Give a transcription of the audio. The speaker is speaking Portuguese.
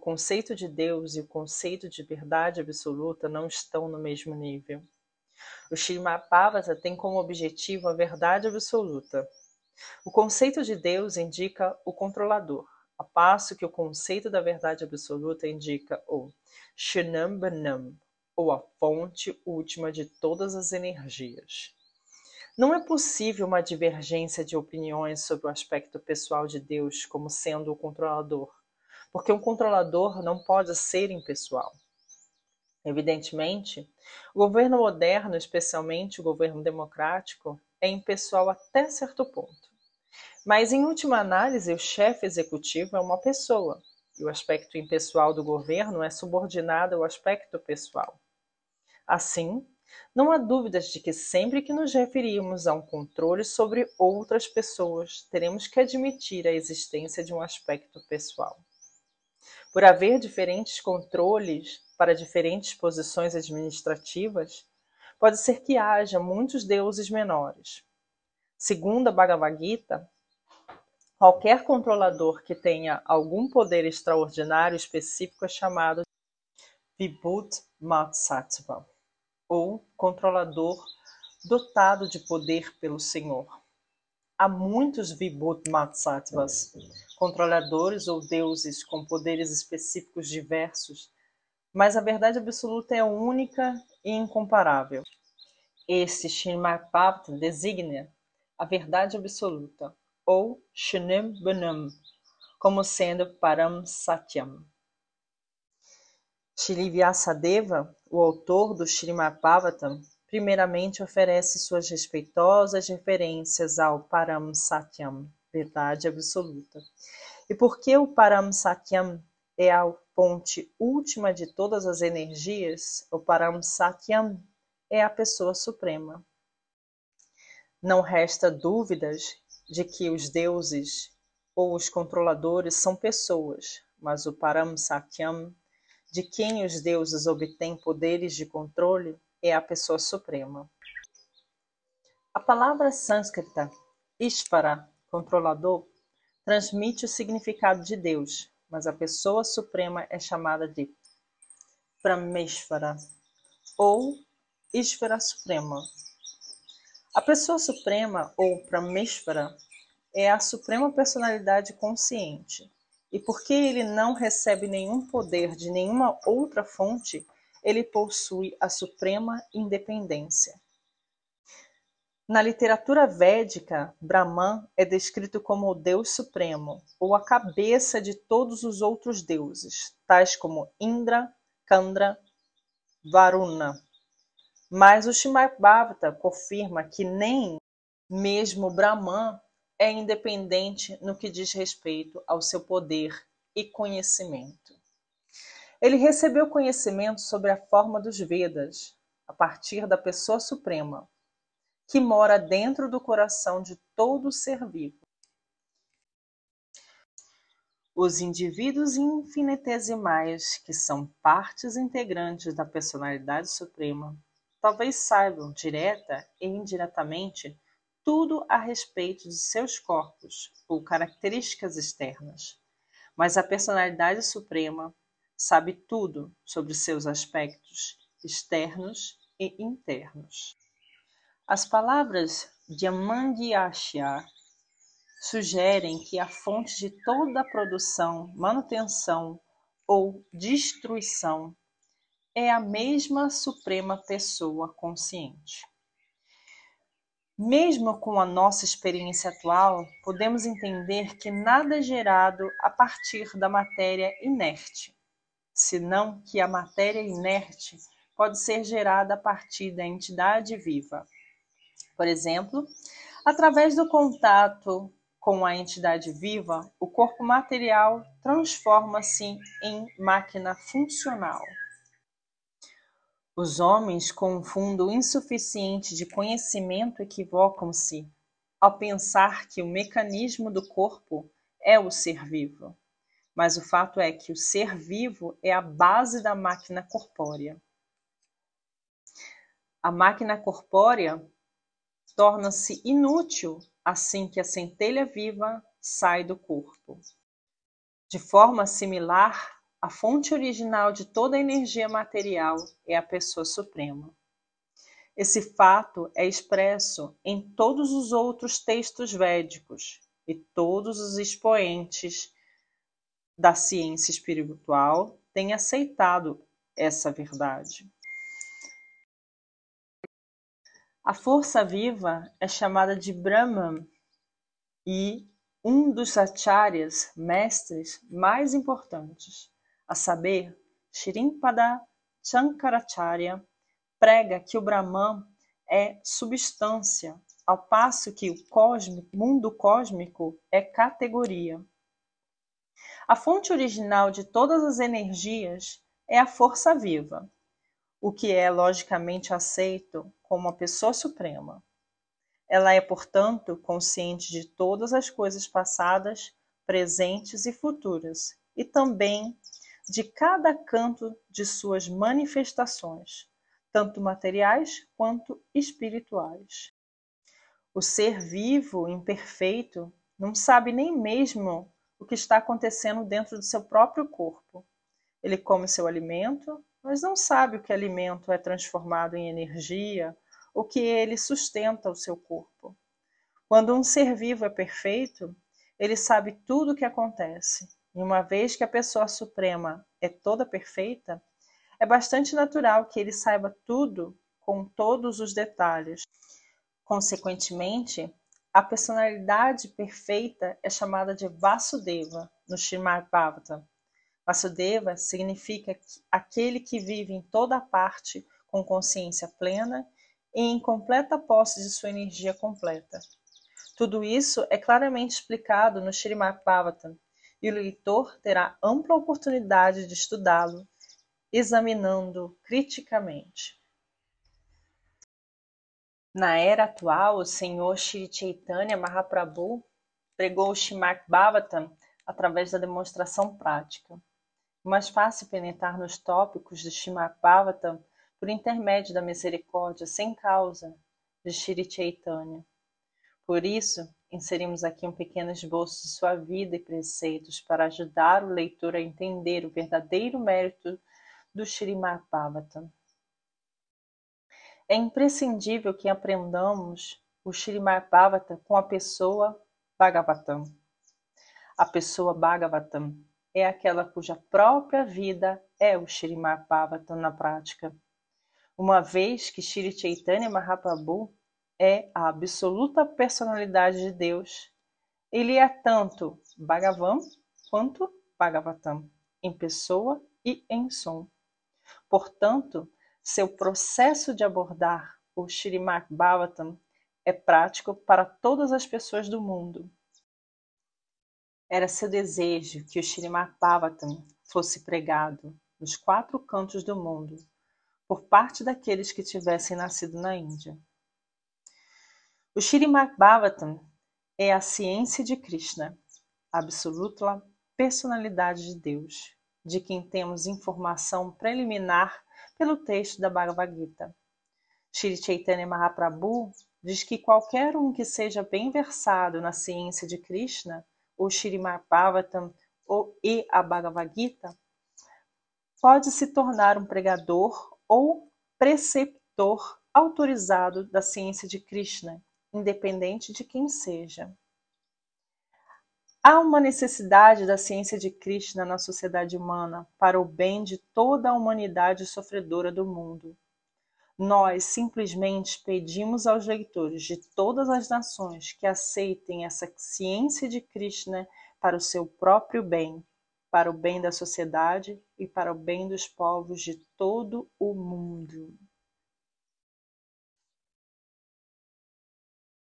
conceito de Deus e o conceito de verdade absoluta não estão no mesmo nível. O Srimad tem como objetivo a verdade absoluta. O conceito de Deus indica o controlador, a passo que o conceito da verdade absoluta indica o Shanambanam, ou a fonte última de todas as energias. Não é possível uma divergência de opiniões sobre o aspecto pessoal de Deus como sendo o controlador, porque um controlador não pode ser impessoal. Evidentemente, o governo moderno, especialmente o governo democrático, é impessoal até certo ponto. Mas, em última análise, o chefe executivo é uma pessoa, e o aspecto impessoal do governo é subordinado ao aspecto pessoal. Assim, não há dúvidas de que sempre que nos referirmos a um controle sobre outras pessoas, teremos que admitir a existência de um aspecto pessoal. Por haver diferentes controles para diferentes posições administrativas, pode ser que haja muitos deuses menores. Segundo a Bhagavad Gita, qualquer controlador que tenha algum poder extraordinário específico é chamado Vibhut Matsattva ou controlador dotado de poder pelo Senhor. Há muitos Vibhuti-Mattattvas, controladores ou deuses com poderes específicos diversos, mas a verdade absoluta é única e incomparável. Este Srimad designa a verdade absoluta, ou Shnim Banam, como sendo Param Satyam. Shri Vyasadeva, o autor do Srimad-Bhagavatam, primeiramente oferece suas respeitosas referências ao Param Satyam, verdade absoluta. E porque o Param Satyam é a ponte última de todas as energias, o Param Satyam é a pessoa suprema. Não resta dúvidas de que os deuses ou os controladores são pessoas, mas o Param Satyam de quem os deuses obtêm poderes de controle é a pessoa suprema. A palavra sânscrita Ishvara, controlador, transmite o significado de Deus, mas a pessoa suprema é chamada de Prameshvara ou Ishvara Suprema. A pessoa suprema ou Prameshvara é a suprema personalidade consciente e porque ele não recebe nenhum poder de nenhuma outra fonte, ele possui a suprema independência. Na literatura védica, Brahman é descrito como o Deus Supremo, ou a cabeça de todos os outros deuses, tais como Indra, Kandra, Varuna. Mas o Srimad Bhavata confirma que nem mesmo Brahman é independente no que diz respeito ao seu poder e conhecimento. Ele recebeu conhecimento sobre a forma dos Vedas, a partir da pessoa suprema, que mora dentro do coração de todo ser vivo. Os indivíduos infinitesimais, que são partes integrantes da personalidade suprema, talvez saibam, direta e indiretamente, tudo a respeito de seus corpos ou características externas, mas a personalidade suprema sabe tudo sobre seus aspectos externos e internos. As palavras de Amangyashya sugerem que a fonte de toda a produção, manutenção ou destruição é a mesma suprema pessoa consciente. Mesmo com a nossa experiência atual, podemos entender que nada é gerado a partir da matéria inerte, senão que a matéria inerte pode ser gerada a partir da entidade viva. Por exemplo, através do contato com a entidade viva, o corpo material transforma-se em máquina funcional. Os homens com um fundo insuficiente de conhecimento equivocam-se ao pensar que o mecanismo do corpo é o ser vivo. Mas o fato é que o ser vivo é a base da máquina corpórea. A máquina corpórea torna-se inútil assim que a centelha viva sai do corpo. De forma similar, A fonte original de toda a energia material é a Pessoa Suprema. Esse fato é expresso em todos os outros textos védicos e todos os expoentes da ciência espiritual têm aceitado essa verdade. A força viva é chamada de Brahman e um dos acharyas, mestres mais importantes, a saber, Shrimpada Shankaracharya, prega que o Brahman é substância, ao passo que o cósmico, mundo cósmico é categoria. A fonte original de todas as energias é a força viva, o que é logicamente aceito como a pessoa suprema. Ela é, portanto, consciente de todas as coisas passadas, presentes e futuras, e também de cada canto de suas manifestações, tanto materiais quanto espirituais. O ser vivo, imperfeito, não sabe nem mesmo o que está acontecendo dentro do seu próprio corpo. Ele come seu alimento, mas não sabe o que alimento é transformado em energia o que ele sustenta o seu corpo. Quando um ser vivo é perfeito, ele sabe tudo o que acontece. E uma vez que a pessoa suprema é toda perfeita, é bastante natural que ele saiba tudo com todos os detalhes. Consequentemente, a personalidade perfeita é chamada de Vasudeva no Srimad Bhagavatam. Vasudeva significa aquele que vive em toda parte com consciência plena e em completa posse de sua energia completa. Tudo isso é claramente explicado no Srimad Bhagavatam e o leitor terá ampla oportunidade de estudá-lo, examinando criticamente. Na era atual, o Senhor Shri Chaitanya Mahaprabhu pregou o Srimad Bhagavatam através da demonstração prática. É mais fácil penetrar nos tópicos do Srimad Bhagavatam por intermédio da misericórdia sem causa de Shri Chaitanya. Por isso, inserimos aqui um pequeno esboço de sua vida e preceitos para ajudar o leitor a entender o verdadeiro mérito do Srimad Bhagavatam. É imprescindível que aprendamos o Srimad Bhagavatam com a pessoa Bhagavatam. A pessoa Bhagavatam é aquela cuja própria vida é o Srimad Bhagavatam na prática uma vez que Shri Chaitanya Mahaprabhu é a absoluta personalidade de Deus. Ele é tanto Bhagavan quanto Bhagavatam, em pessoa e em som. Portanto, seu processo de abordar o Srimad Bhagavatam é prático para todas as pessoas do mundo. Era seu desejo que o Srimad Bhagavatam fosse pregado nos quatro cantos do mundo por parte daqueles que tivessem nascido na Índia. O Srimad Bhagavatam é a ciência de Krishna, absoluta personalidade de Deus, de quem temos informação preliminar pelo texto da Bhagavad Gita. Shri Chaitanya Mahaprabhu diz que qualquer um que seja bem versado na ciência de Krishna, o Srimad Bhagavatam ou e a Bhagavad Gita, pode se tornar um pregador ou preceptor autorizado da ciência de Krishna, independente de quem seja. Há uma necessidade da ciência de Krishna na sociedade humana para o bem de toda a humanidade sofredora do mundo. Nós simplesmente pedimos aos leitores de todas as nações que aceitem essa ciência de Krishna para o seu próprio bem para o bem da sociedade e para o bem dos povos de todo o mundo.